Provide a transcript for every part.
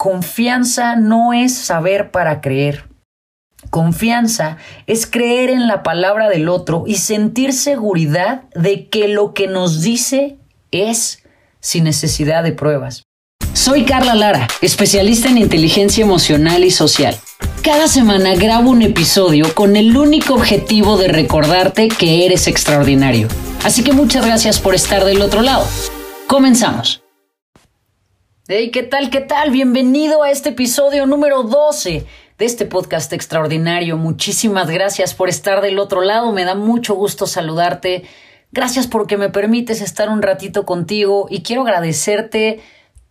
confianza no es saber para creer. Confianza es creer en la palabra del otro y sentir seguridad de que lo que nos dice es sin necesidad de pruebas. Soy Carla Lara, especialista en inteligencia emocional y social. Cada semana grabo un episodio con el único objetivo de recordarte que eres extraordinario. Así que muchas gracias por estar del otro lado. Comenzamos. Hey, ¿qué tal? ¿Qué tal? Bienvenido a este episodio número 12 de este podcast extraordinario. Muchísimas gracias por estar del otro lado. Me da mucho gusto saludarte. Gracias porque me permites estar un ratito contigo y quiero agradecerte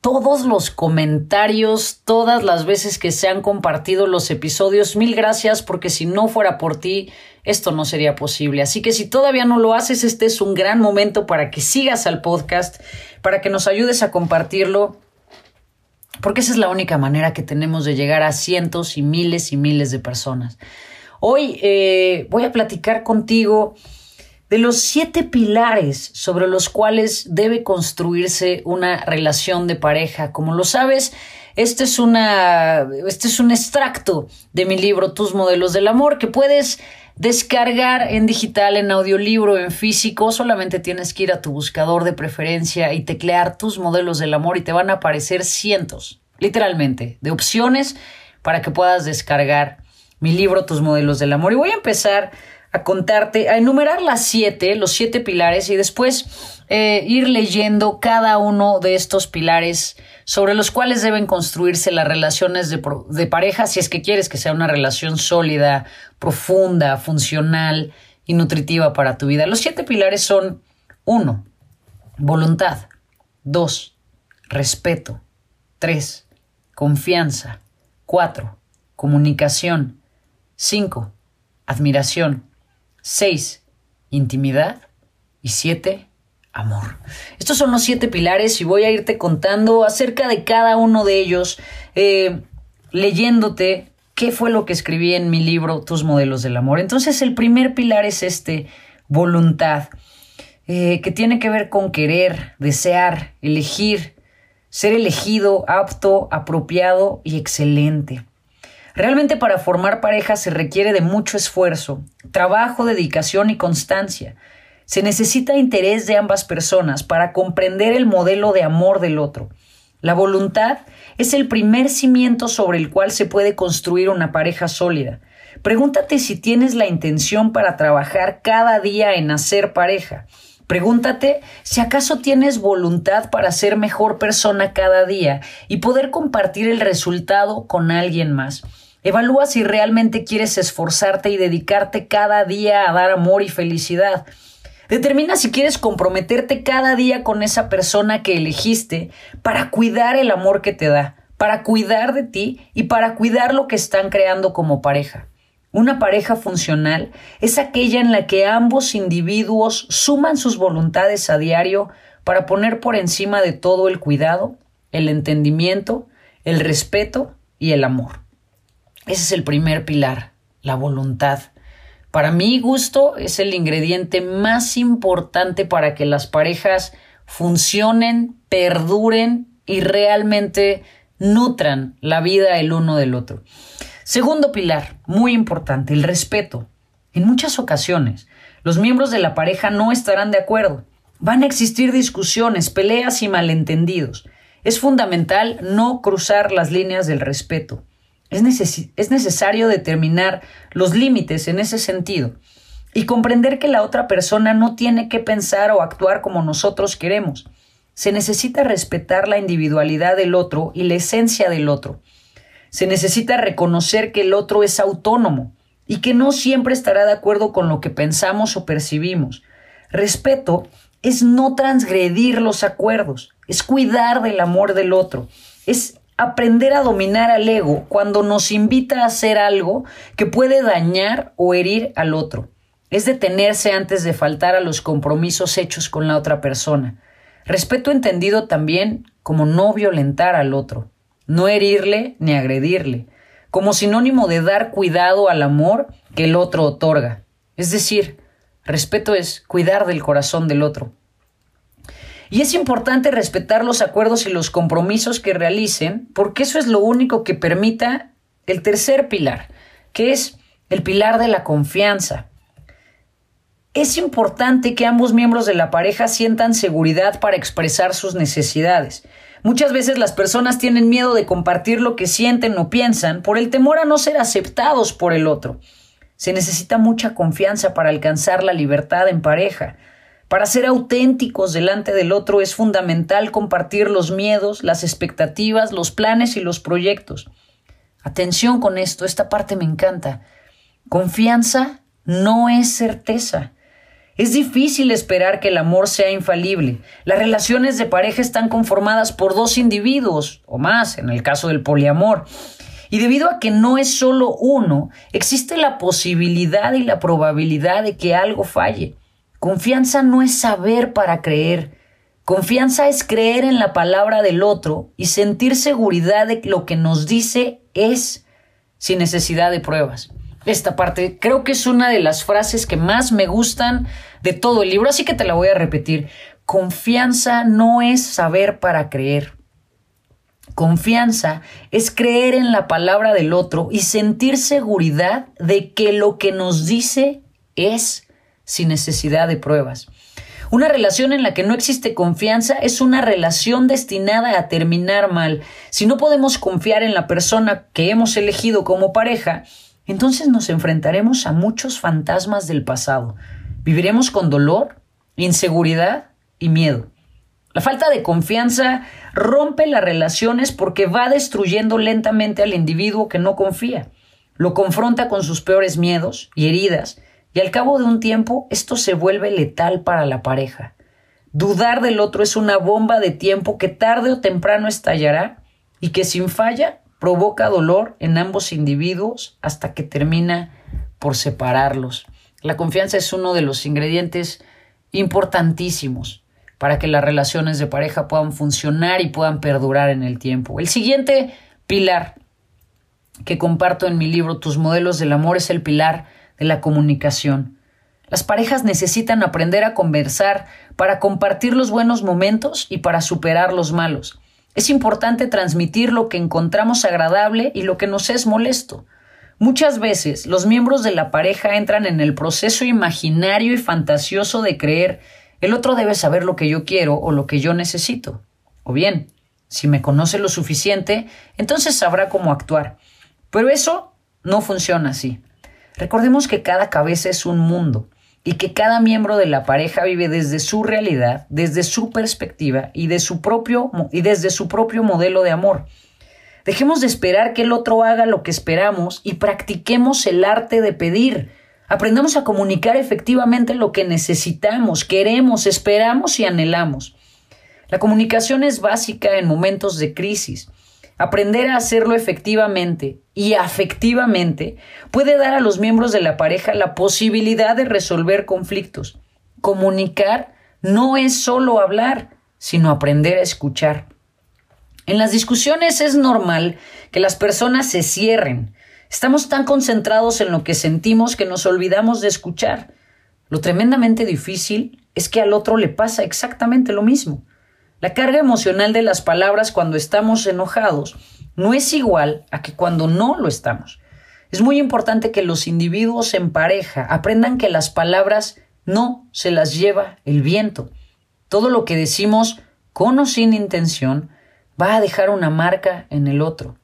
todos los comentarios, todas las veces que se han compartido los episodios. Mil gracias porque si no fuera por ti, esto no sería posible. Así que si todavía no lo haces, este es un gran momento para que sigas al podcast, para que nos ayudes a compartirlo, porque esa es la única manera que tenemos de llegar a cientos y miles y miles de personas. Hoy eh, voy a platicar contigo de los siete pilares sobre los cuales debe construirse una relación de pareja. Como lo sabes, este es, una, este es un extracto de mi libro Tus modelos del amor que puedes descargar en digital, en audiolibro, en físico. Solamente tienes que ir a tu buscador de preferencia y teclear tus modelos del amor y te van a aparecer cientos, literalmente, de opciones para que puedas descargar mi libro Tus modelos del amor. Y voy a empezar a contarte, a enumerar las siete, los siete pilares y después eh, ir leyendo cada uno de estos pilares sobre los cuales deben construirse las relaciones de, pareja si es que quieres que sea una relación sólida, profunda, funcional y nutritiva para tu vida. Los siete pilares son uno, voluntad, dos, respeto, tres, confianza, cuatro, comunicación, cinco, admiración, 6. Intimidad. Y 7. Amor. Estos son los siete pilares y voy a irte contando acerca de cada uno de ellos, eh, leyéndote qué fue lo que escribí en mi libro Tus modelos del amor. Entonces el primer pilar es este, voluntad, eh, que tiene que ver con querer, desear, elegir, ser elegido, apto, apropiado y excelente. Realmente para formar pareja se requiere de mucho esfuerzo, trabajo, dedicación y constancia. Se necesita interés de ambas personas para comprender el modelo de amor del otro. La voluntad es el primer cimiento sobre el cual se puede construir una pareja sólida. Pregúntate si tienes la intención para trabajar cada día en hacer pareja. Pregúntate si acaso tienes voluntad para ser mejor persona cada día y poder compartir el resultado con alguien más. Evalúa si realmente quieres esforzarte y dedicarte cada día a dar amor y felicidad. Determina si quieres comprometerte cada día con esa persona que elegiste para cuidar el amor que te da, para cuidar de ti y para cuidar lo que están creando como pareja. Una pareja funcional es aquella en la que ambos individuos suman sus voluntades a diario para poner por encima de todo el cuidado, el entendimiento, el respeto y el amor. Ese es el primer pilar, la voluntad. Para mi gusto es el ingrediente más importante para que las parejas funcionen, perduren y realmente nutran la vida el uno del otro. Segundo pilar, muy importante, el respeto. En muchas ocasiones, los miembros de la pareja no estarán de acuerdo. Van a existir discusiones, peleas y malentendidos. Es fundamental no cruzar las líneas del respeto. Es, necesario determinar los límites en ese sentido y comprender que la otra persona no tiene que pensar o actuar como nosotros queremos. Se necesita respetar la individualidad del otro y la esencia del otro. Se necesita reconocer que el otro es autónomo y que no siempre estará de acuerdo con lo que pensamos o percibimos. Respeto es no transgredir los acuerdos, es cuidar del amor del otro, es aprender a dominar al ego cuando nos invita a hacer algo que puede dañar o herir al otro. Es detenerse antes de faltar a los compromisos hechos con la otra persona. Respeto entendido también como no violentar al otro, no herirle ni agredirle, como sinónimo de dar cuidado al amor que el otro otorga. Es decir, respeto es cuidar del corazón del otro. Y es importante respetar los acuerdos y los compromisos que realicen, porque eso es lo único que permita el tercer pilar, que es el pilar de la confianza. Es importante que ambos miembros de la pareja sientan seguridad para expresar sus necesidades. Muchas veces las personas tienen miedo de compartir lo que sienten o piensan por el temor a no ser aceptados por el otro. Se necesita mucha confianza para alcanzar la libertad en pareja. Para ser auténticos delante del otro es fundamental compartir los miedos, las expectativas, los planes y los proyectos. Atención con esto, esta parte me encanta. Confianza no es certeza. Es difícil esperar que el amor sea infalible. Las relaciones de pareja están conformadas por dos individuos o más, en el caso del poliamor. Y debido a que no es solo uno, existe la posibilidad y la probabilidad de que algo falle. Confianza no es saber para creer. Confianza es creer en la palabra del otro y sentir seguridad de que lo que nos dice es sin necesidad de pruebas esta parte. Creo que es una de las frases que más me gustan de todo el libro, así que te la voy a repetir. Confianza no es saber para creer. Confianza es creer en la palabra del otro y sentir seguridad de que lo que nos dice es sin necesidad de pruebas. Una relación en la que no existe confianza es una relación destinada a terminar mal. Si no podemos confiar en la persona que hemos elegido como pareja, entonces nos enfrentaremos a muchos fantasmas del pasado. Viviremos con dolor, inseguridad y miedo. La falta de confianza rompe las relaciones porque va destruyendo lentamente al individuo que no confía. Lo confronta con sus peores miedos y heridas y al cabo de un tiempo esto se vuelve letal para la pareja. Dudar del otro es una bomba de tiempo que tarde o temprano estallará y que sin falla provoca dolor en ambos individuos hasta que termina por separarlos. La confianza es uno de los ingredientes importantísimos para que las relaciones de pareja puedan funcionar y puedan perdurar en el tiempo. El siguiente pilar que comparto en mi libro Tus modelos del amor es el pilar de la comunicación. Las parejas necesitan aprender a conversar para compartir los buenos momentos y para superar los malos. Es importante transmitir lo que encontramos agradable y lo que nos es molesto. Muchas veces los miembros de la pareja entran en el proceso imaginario y fantasioso de creer el otro debe saber lo que yo quiero o lo que yo necesito. O bien, si me conoce lo suficiente, entonces sabrá cómo actuar. Pero eso no funciona así. Recordemos que cada cabeza es un mundo y que cada miembro de la pareja vive desde su realidad, desde su perspectiva y, de su propio, y desde su propio modelo de amor. Dejemos de esperar que el otro haga lo que esperamos y practiquemos el arte de pedir. Aprendamos a comunicar efectivamente lo que necesitamos, queremos, esperamos y anhelamos. La comunicación es básica en momentos de crisis. Aprender a hacerlo efectivamente y afectivamente puede dar a los miembros de la pareja la posibilidad de resolver conflictos. Comunicar no es solo hablar, sino aprender a escuchar. En las discusiones es normal que las personas se cierren. Estamos tan concentrados en lo que sentimos que nos olvidamos de escuchar. Lo tremendamente difícil es que al otro le pasa exactamente lo mismo. La carga emocional de las palabras cuando estamos enojados no es igual a que cuando no lo estamos. Es muy importante que los individuos en pareja aprendan que las palabras no se las lleva el viento. Todo lo que decimos con o sin intención va a dejar una marca en el otro.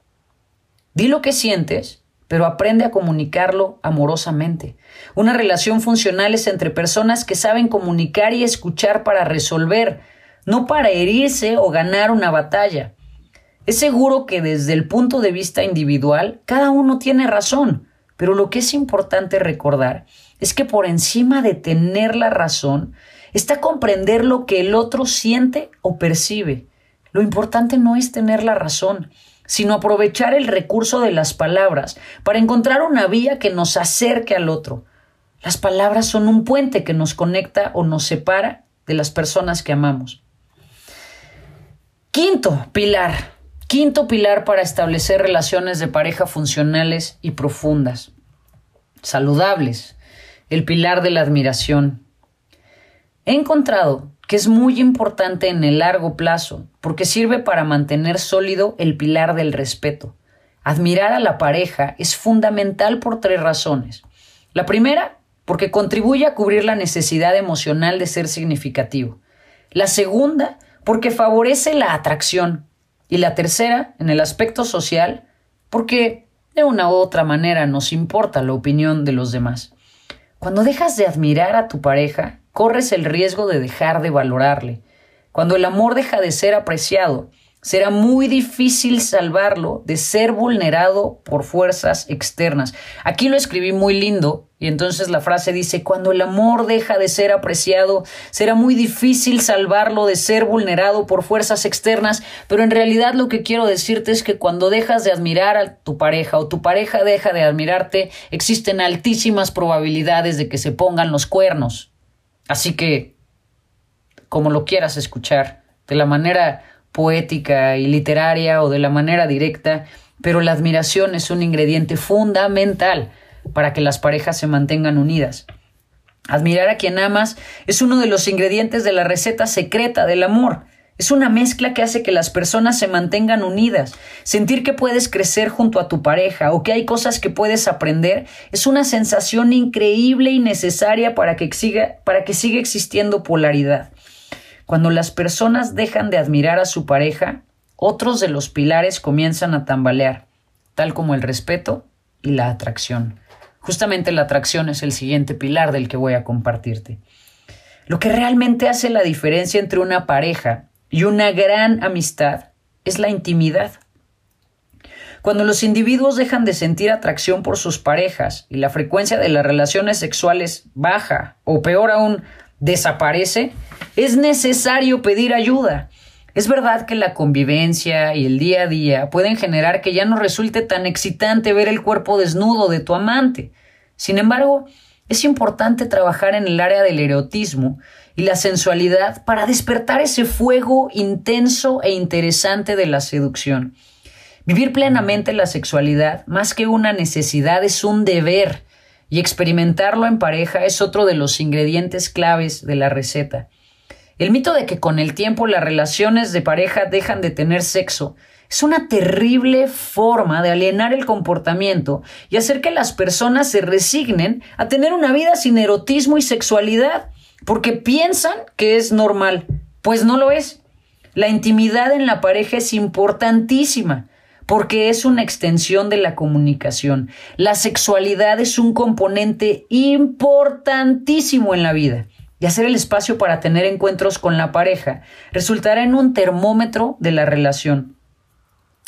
Di lo que sientes, pero aprende a comunicarlo amorosamente. Una relación funcional es entre personas que saben comunicar y escuchar para resolver, no para herirse o ganar una batalla. Es seguro que desde el punto de vista individual, cada uno tiene razón, pero lo que es importante recordar es que por encima de tener la razón está comprender lo que el otro siente o percibe. Lo importante no es tener la razón, sino aprovechar el recurso de las palabras para encontrar una vía que nos acerque al otro. Las palabras son un puente que nos conecta o nos separa de las personas que amamos. Quinto pilar. Quinto pilar para establecer relaciones de pareja funcionales y profundas. Saludables. El pilar de la admiración. He encontrado que es muy importante en el largo plazo, porque sirve para mantener sólido el pilar del respeto. Admirar a la pareja es fundamental por tres razones. La primera, porque contribuye a cubrir la necesidad emocional de ser significativo. La segunda, porque favorece la atracción. Y la tercera, en el aspecto social, porque de una u otra manera nos importa la opinión de los demás. Cuando dejas de admirar a tu pareja, corres el riesgo de dejar de valorarle. Cuando el amor deja de ser apreciado, será muy difícil salvarlo de ser vulnerado por fuerzas externas. Aquí lo escribí muy lindo y entonces la frase dice, cuando el amor deja de ser apreciado, será muy difícil salvarlo de ser vulnerado por fuerzas externas, pero en realidad lo que quiero decirte es que cuando dejas de admirar a tu pareja o tu pareja deja de admirarte, existen altísimas probabilidades de que se pongan los cuernos. Así que, como lo quieras escuchar, de la manera poética y literaria o de la manera directa, pero la admiración es un ingrediente fundamental para que las parejas se mantengan unidas. Admirar a quien amas es uno de los ingredientes de la receta secreta del amor. Es una mezcla que hace que las personas se mantengan unidas. Sentir que puedes crecer junto a tu pareja o que hay cosas que puedes aprender es una sensación increíble y necesaria para que siga, para que siga existiendo polaridad. Cuando las personas dejan de admirar a su pareja, otros de los pilares comienzan a tambalear, tal como el respeto y la atracción. Justamente la atracción es el siguiente pilar del que voy a compartirte. Lo que realmente hace la diferencia entre una pareja y una gran amistad es la intimidad. Cuando los individuos dejan de sentir atracción por sus parejas y la frecuencia de las relaciones sexuales baja o peor aún desaparece, es necesario pedir ayuda. Es verdad que la convivencia y el día a día pueden generar que ya no resulte tan excitante ver el cuerpo desnudo de tu amante. Sin embargo, es importante trabajar en el área del erotismo y la sensualidad para despertar ese fuego intenso e interesante de la seducción. Vivir plenamente la sexualidad, más que una necesidad, es un deber, y experimentarlo en pareja es otro de los ingredientes claves de la receta. El mito de que con el tiempo las relaciones de pareja dejan de tener sexo es una terrible forma de alienar el comportamiento y hacer que las personas se resignen a tener una vida sin erotismo y sexualidad porque piensan que es normal, pues no lo es. La intimidad en la pareja es importantísima porque es una extensión de la comunicación. La sexualidad es un componente importantísimo en la vida. Hacer el espacio para tener encuentros con la pareja resultará en un termómetro de la relación.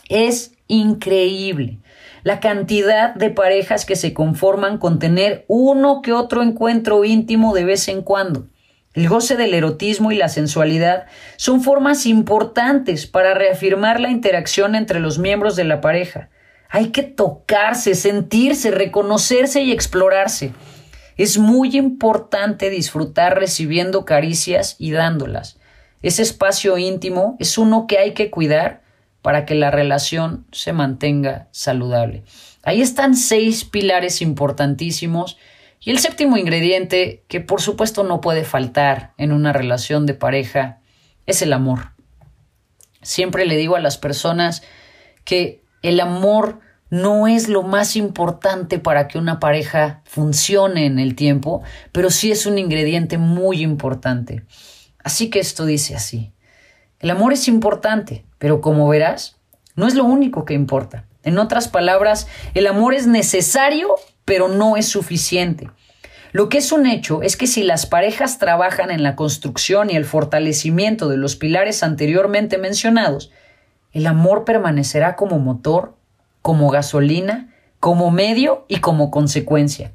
Es increíble la cantidad de parejas que se conforman con tener uno que otro encuentro íntimo de vez en cuando. El goce del erotismo y la sensualidad son formas importantes para reafirmar la interacción entre los miembros de la pareja. Hay que tocarse, sentirse, reconocerse y explorarse. Es muy importante disfrutar recibiendo caricias y dándolas. Ese espacio íntimo es uno que hay que cuidar para que la relación se mantenga saludable. Ahí están seis pilares importantísimos y el séptimo ingrediente, que por supuesto no puede faltar en una relación de pareja, es el amor. Siempre le digo a las personas que el amor no es lo más importante para que una pareja funcione en el tiempo, pero sí es un ingrediente muy importante. Así que esto dice así. El amor es importante, pero como verás, no es lo único que importa. En otras palabras, el amor es necesario, pero no es suficiente. Lo que es un hecho es que si las parejas trabajan en la construcción y el fortalecimiento de los pilares anteriormente mencionados, el amor permanecerá como motor, como gasolina, como medio y como consecuencia.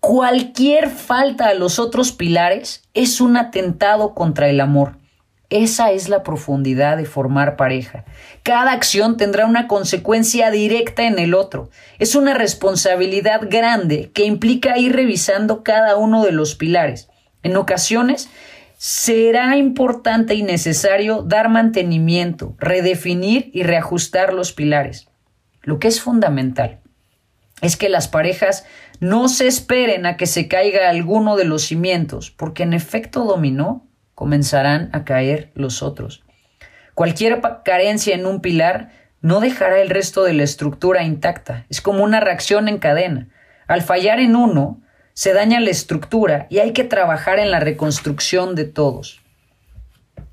Cualquier falta a los otros pilares es un atentado contra el amor. Esa es la profundidad de formar pareja. Cada acción tendrá una consecuencia directa en el otro. Es una responsabilidad grande que implica ir revisando cada uno de los pilares. En ocasiones será importante y necesario dar mantenimiento, redefinir y reajustar los pilares. Lo que es fundamental es que las parejas no se esperen a que se caiga alguno de los cimientos, porque en efecto dominó comenzarán a caer los otros. Cualquier carencia en un pilar no dejará el resto de la estructura intacta. Es como una reacción en cadena. Al fallar en uno, se daña la estructura y hay que trabajar en la reconstrucción de todos.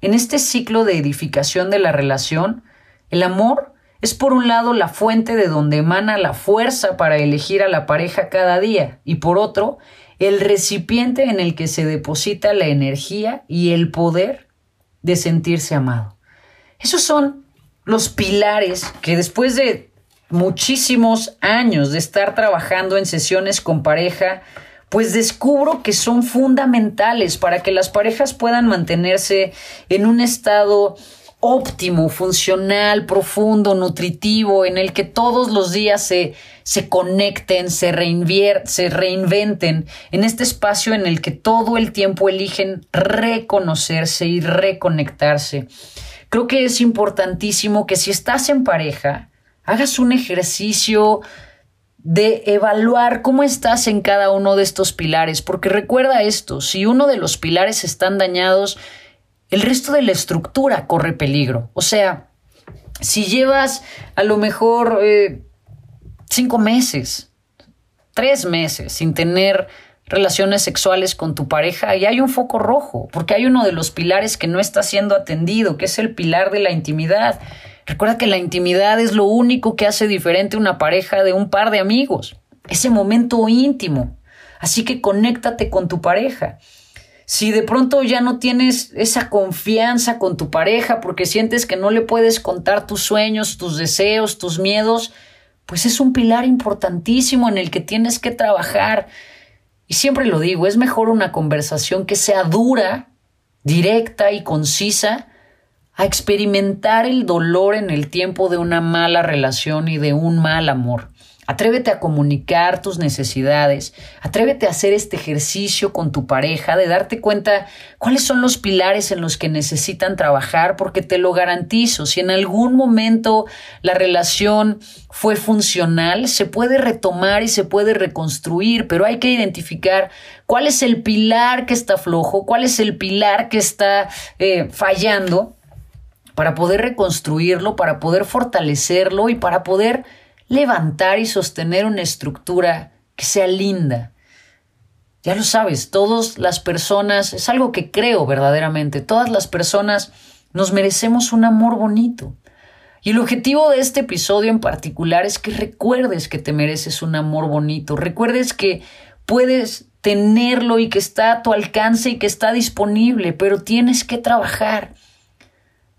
En este ciclo de edificación de la relación, el amor es por un lado la fuente de donde emana la fuerza para elegir a la pareja cada día y por otro, el recipiente en el que se deposita la energía y el poder de sentirse amado. Esos son los pilares que después de muchísimos años de estar trabajando en sesiones con pareja, pues descubro que son fundamentales para que las parejas puedan mantenerse en un estado óptimo, funcional, profundo, nutritivo, en el que todos los días se, se conecten, se, se reinventen, en este espacio en el que todo el tiempo eligen reconocerse y reconectarse. Creo que es importantísimo que si estás en pareja, hagas un ejercicio de evaluar cómo estás en cada uno de estos pilares, porque recuerda esto, si uno de los pilares están dañados, el resto de la estructura corre peligro. O sea, si llevas a lo mejor eh, cinco meses, tres meses sin tener relaciones sexuales con tu pareja y hay un foco rojo, porque hay uno de los pilares que no está siendo atendido, que es el pilar de la intimidad. Recuerda que la intimidad es lo único que hace diferente una pareja de un par de amigos, ese momento íntimo. Así que conéctate con tu pareja. Si de pronto ya no tienes esa confianza con tu pareja porque sientes que no le puedes contar tus sueños, tus deseos, tus miedos, pues es un pilar importantísimo en el que tienes que trabajar. Y siempre lo digo, es mejor una conversación que sea dura, directa y concisa, a experimentar el dolor en el tiempo de una mala relación y de un mal amor. Atrévete a comunicar tus necesidades, atrévete a hacer este ejercicio con tu pareja, de darte cuenta cuáles son los pilares en los que necesitan trabajar, porque te lo garantizo, si en algún momento la relación fue funcional, se puede retomar y se puede reconstruir, pero hay que identificar cuál es el pilar que está flojo, cuál es el pilar que está eh, fallando, para poder reconstruirlo, para poder fortalecerlo y para poder levantar y sostener una estructura que sea linda. Ya lo sabes, todas las personas, es algo que creo verdaderamente, todas las personas nos merecemos un amor bonito. Y el objetivo de este episodio en particular es que recuerdes que te mereces un amor bonito, recuerdes que puedes tenerlo y que está a tu alcance y que está disponible, pero tienes que trabajar.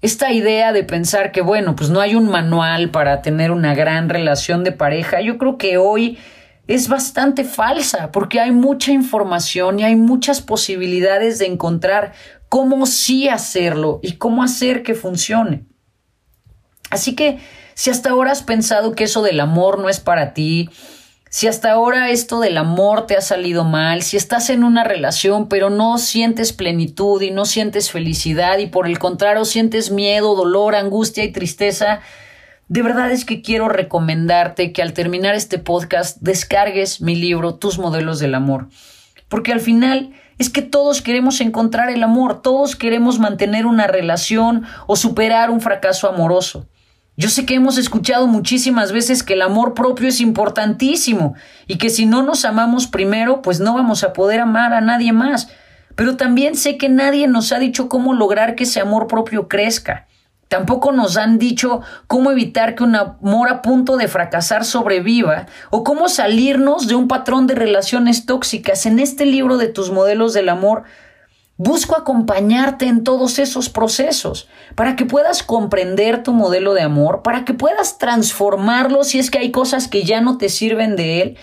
Esta idea de pensar que, bueno, pues no hay un manual para tener una gran relación de pareja, yo creo que hoy es bastante falsa porque hay mucha información y hay muchas posibilidades de encontrar cómo sí hacerlo y cómo hacer que funcione. Así que si hasta ahora has pensado que eso del amor no es para ti, si hasta ahora esto del amor te ha salido mal, si estás en una relación pero no sientes plenitud y no sientes felicidad y por el contrario sientes miedo, dolor, angustia y tristeza, de verdad es que quiero recomendarte que al terminar este podcast descargues mi libro Tus modelos del amor. Porque al final es que todos queremos encontrar el amor, todos queremos mantener una relación o superar un fracaso amoroso. Yo sé que hemos escuchado muchísimas veces que el amor propio es importantísimo y que si no nos amamos primero, pues no vamos a poder amar a nadie más. Pero también sé que nadie nos ha dicho cómo lograr que ese amor propio crezca. Tampoco nos han dicho cómo evitar que un amor a punto de fracasar sobreviva o cómo salirnos de un patrón de relaciones tóxicas. En este libro de tus modelos del amor Busco acompañarte en todos esos procesos para que puedas comprender tu modelo de amor, para que puedas transformarlo si es que hay cosas que ya no te sirven de él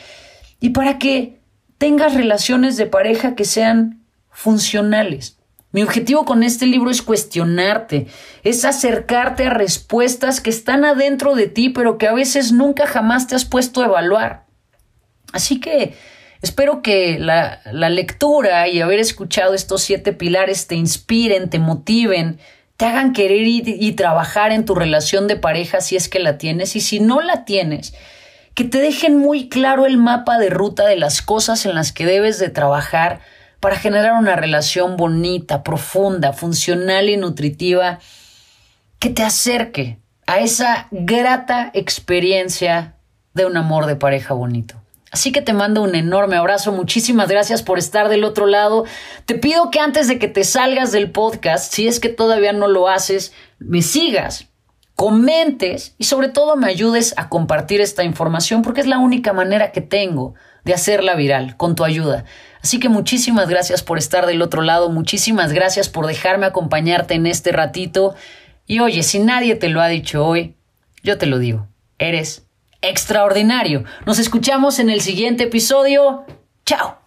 y para que tengas relaciones de pareja que sean funcionales. Mi objetivo con este libro es cuestionarte, es acercarte a respuestas que están adentro de ti, pero que a veces nunca jamás te has puesto a evaluar. Así que Espero que la, lectura y haber escuchado estos siete pilares te inspiren, te motiven, te hagan querer y, y trabajar en tu relación de pareja si es que la tienes y si no la tienes, que te dejen muy claro el mapa de ruta de las cosas en las que debes de trabajar para generar una relación bonita, profunda, funcional y nutritiva que te acerque a esa grata experiencia de un amor de pareja bonito. Así que te mando un enorme abrazo, muchísimas gracias por estar del otro lado. Te pido que antes de que te salgas del podcast, si es que todavía no lo haces, me sigas, comentes y sobre todo me ayudes a compartir esta información porque es la única manera que tengo de hacerla viral con tu ayuda. Así que muchísimas gracias por estar del otro lado, muchísimas gracias por dejarme acompañarte en este ratito. Y oye, si nadie te lo ha dicho hoy, yo te lo digo, eres extraordinario. Nos escuchamos en el siguiente episodio. Chao.